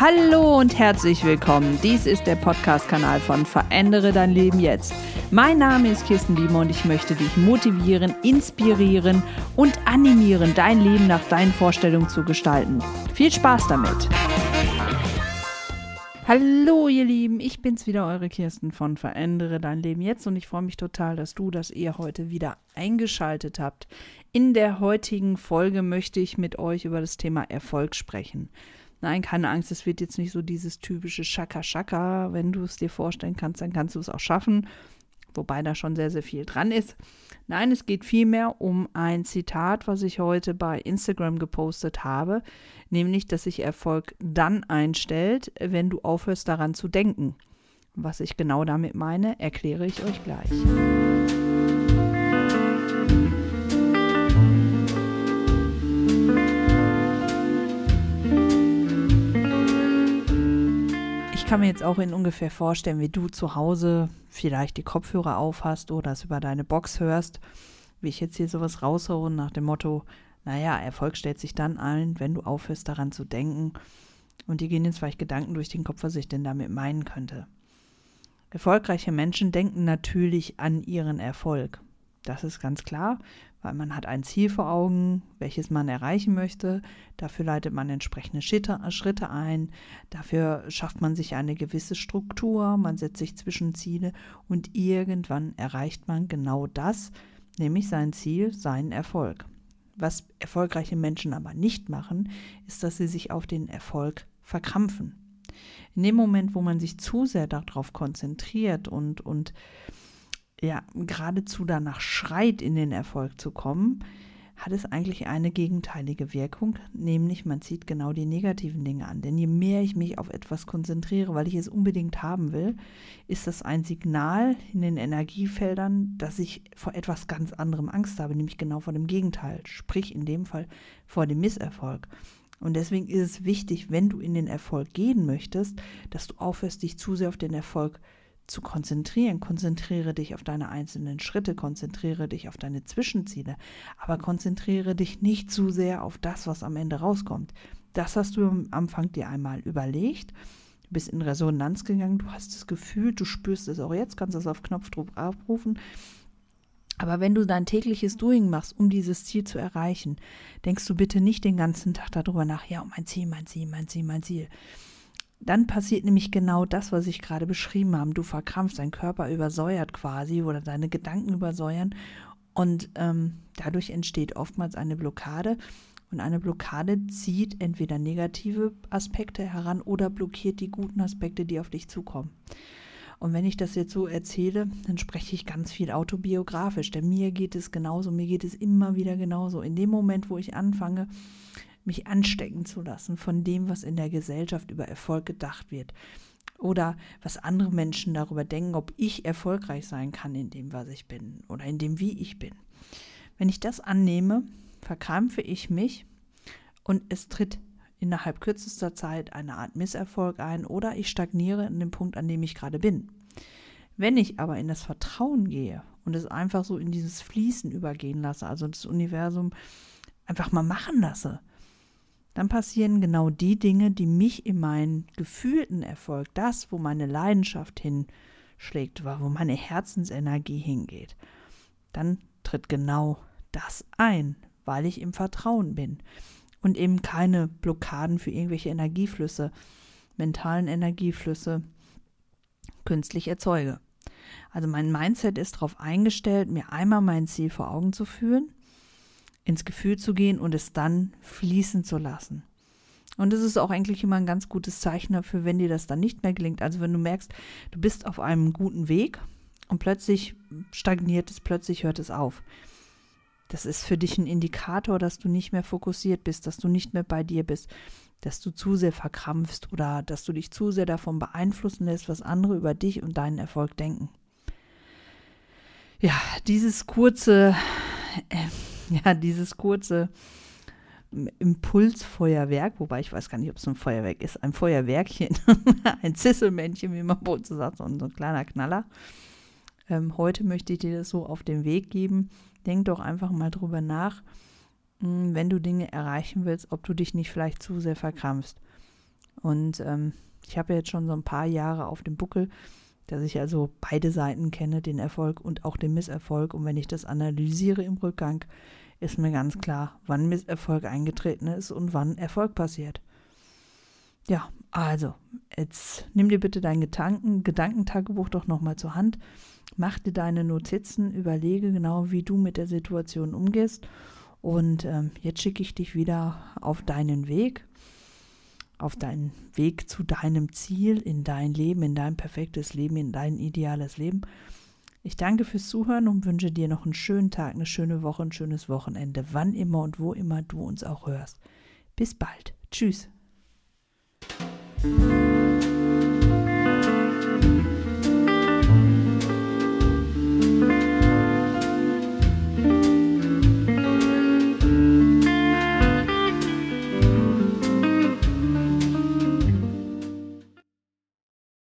Hallo und herzlich willkommen. Dies ist der Podcast-Kanal von Verändere dein Leben jetzt. Mein Name ist Kirsten Biemer und ich möchte dich motivieren, inspirieren und animieren, dein Leben nach deinen Vorstellungen zu gestalten. Viel Spaß damit! Hallo ihr Lieben, ich bin's wieder, eure Kirsten von Verändere dein Leben jetzt und ich freue mich total, dass du, dass ihr heute wieder eingeschaltet habt. In der heutigen Folge möchte ich mit euch über das Thema Erfolg sprechen. Nein, keine Angst, es wird jetzt nicht so dieses typische Schaka-Schaka. Wenn du es dir vorstellen kannst, dann kannst du es auch schaffen. Wobei da schon sehr, sehr viel dran ist. Nein, es geht vielmehr um ein Zitat, was ich heute bei Instagram gepostet habe, nämlich, dass sich Erfolg dann einstellt, wenn du aufhörst daran zu denken. Was ich genau damit meine, erkläre ich euch gleich. Kann mir jetzt auch in ungefähr vorstellen, wie du zu Hause vielleicht die Kopfhörer auf hast oder es über deine Box hörst, wie ich jetzt hier sowas raushaue nach dem Motto, naja, Erfolg stellt sich dann ein, wenn du aufhörst daran zu denken. Und dir gehen jetzt vielleicht Gedanken durch den Kopf, was ich denn damit meinen könnte. Erfolgreiche Menschen denken natürlich an ihren Erfolg. Das ist ganz klar weil man hat ein Ziel vor Augen, welches man erreichen möchte. Dafür leitet man entsprechende Schritte, Schritte ein. Dafür schafft man sich eine gewisse Struktur, man setzt sich Zwischenziele und irgendwann erreicht man genau das, nämlich sein Ziel, seinen Erfolg. Was erfolgreiche Menschen aber nicht machen, ist, dass sie sich auf den Erfolg verkrampfen. In dem Moment, wo man sich zu sehr darauf konzentriert und, und ja geradezu danach schreit, in den Erfolg zu kommen, hat es eigentlich eine gegenteilige Wirkung, nämlich man zieht genau die negativen Dinge an. Denn je mehr ich mich auf etwas konzentriere, weil ich es unbedingt haben will, ist das ein Signal in den Energiefeldern, dass ich vor etwas ganz anderem Angst habe, nämlich genau vor dem Gegenteil, sprich in dem Fall vor dem Misserfolg. Und deswegen ist es wichtig, wenn du in den Erfolg gehen möchtest, dass du aufhörst, dich zu sehr auf den Erfolg zu zu konzentrieren. Konzentriere dich auf deine einzelnen Schritte, konzentriere dich auf deine Zwischenziele, aber konzentriere dich nicht zu sehr auf das, was am Ende rauskommt. Das hast du am Anfang dir einmal überlegt, bist in Resonanz gegangen, du hast das Gefühl, du spürst es auch jetzt, kannst es auf Knopfdruck abrufen. Aber wenn du dein tägliches Doing machst, um dieses Ziel zu erreichen, denkst du bitte nicht den ganzen Tag darüber nach, ja, mein Ziel, mein Ziel, mein Ziel, mein Ziel dann passiert nämlich genau das, was ich gerade beschrieben habe. Du verkrampfst, dein Körper übersäuert quasi oder deine Gedanken übersäuern und ähm, dadurch entsteht oftmals eine Blockade. Und eine Blockade zieht entweder negative Aspekte heran oder blockiert die guten Aspekte, die auf dich zukommen. Und wenn ich das jetzt so erzähle, dann spreche ich ganz viel autobiografisch, denn mir geht es genauso, mir geht es immer wieder genauso. In dem Moment, wo ich anfange, mich anstecken zu lassen von dem, was in der Gesellschaft über Erfolg gedacht wird. Oder was andere Menschen darüber denken, ob ich erfolgreich sein kann in dem, was ich bin oder in dem, wie ich bin. Wenn ich das annehme, verkrampfe ich mich und es tritt innerhalb kürzester Zeit eine Art Misserfolg ein oder ich stagniere in dem Punkt, an dem ich gerade bin. Wenn ich aber in das Vertrauen gehe und es einfach so in dieses Fließen übergehen lasse, also das Universum einfach mal machen lasse, dann passieren genau die Dinge, die mich in meinen gefühlten Erfolg, das, wo meine Leidenschaft hinschlägt, wo meine Herzensenergie hingeht. Dann tritt genau das ein, weil ich im Vertrauen bin und eben keine Blockaden für irgendwelche Energieflüsse, mentalen Energieflüsse künstlich erzeuge. Also mein Mindset ist darauf eingestellt, mir einmal mein Ziel vor Augen zu führen ins Gefühl zu gehen und es dann fließen zu lassen. Und es ist auch eigentlich immer ein ganz gutes Zeichen dafür, wenn dir das dann nicht mehr gelingt. Also wenn du merkst, du bist auf einem guten Weg und plötzlich stagniert es, plötzlich hört es auf. Das ist für dich ein Indikator, dass du nicht mehr fokussiert bist, dass du nicht mehr bei dir bist, dass du zu sehr verkrampfst oder dass du dich zu sehr davon beeinflussen lässt, was andere über dich und deinen Erfolg denken. Ja, dieses kurze äh, ja, dieses kurze Impulsfeuerwerk, wobei ich weiß gar nicht, ob es ein Feuerwerk ist, ein Feuerwerkchen, ein Zisselmännchen, wie man bei uns sagt, so ein kleiner Knaller. Ähm, heute möchte ich dir das so auf den Weg geben. Denk doch einfach mal drüber nach, hm, wenn du Dinge erreichen willst, ob du dich nicht vielleicht zu sehr verkrampfst. Und ähm, ich habe jetzt schon so ein paar Jahre auf dem Buckel, dass ich also beide Seiten kenne, den Erfolg und auch den Misserfolg. Und wenn ich das analysiere im Rückgang, ist mir ganz klar, wann Misserfolg eingetreten ist und wann Erfolg passiert. Ja, also, jetzt nimm dir bitte dein Gedanken, Gedankentagebuch doch nochmal zur Hand, mach dir deine Notizen, überlege genau, wie du mit der Situation umgehst. Und ähm, jetzt schicke ich dich wieder auf deinen Weg, auf deinen Weg zu deinem Ziel, in dein Leben, in dein perfektes Leben, in dein ideales Leben. Ich danke fürs Zuhören und wünsche dir noch einen schönen Tag, eine schöne Woche, ein schönes Wochenende, wann immer und wo immer du uns auch hörst. Bis bald. Tschüss.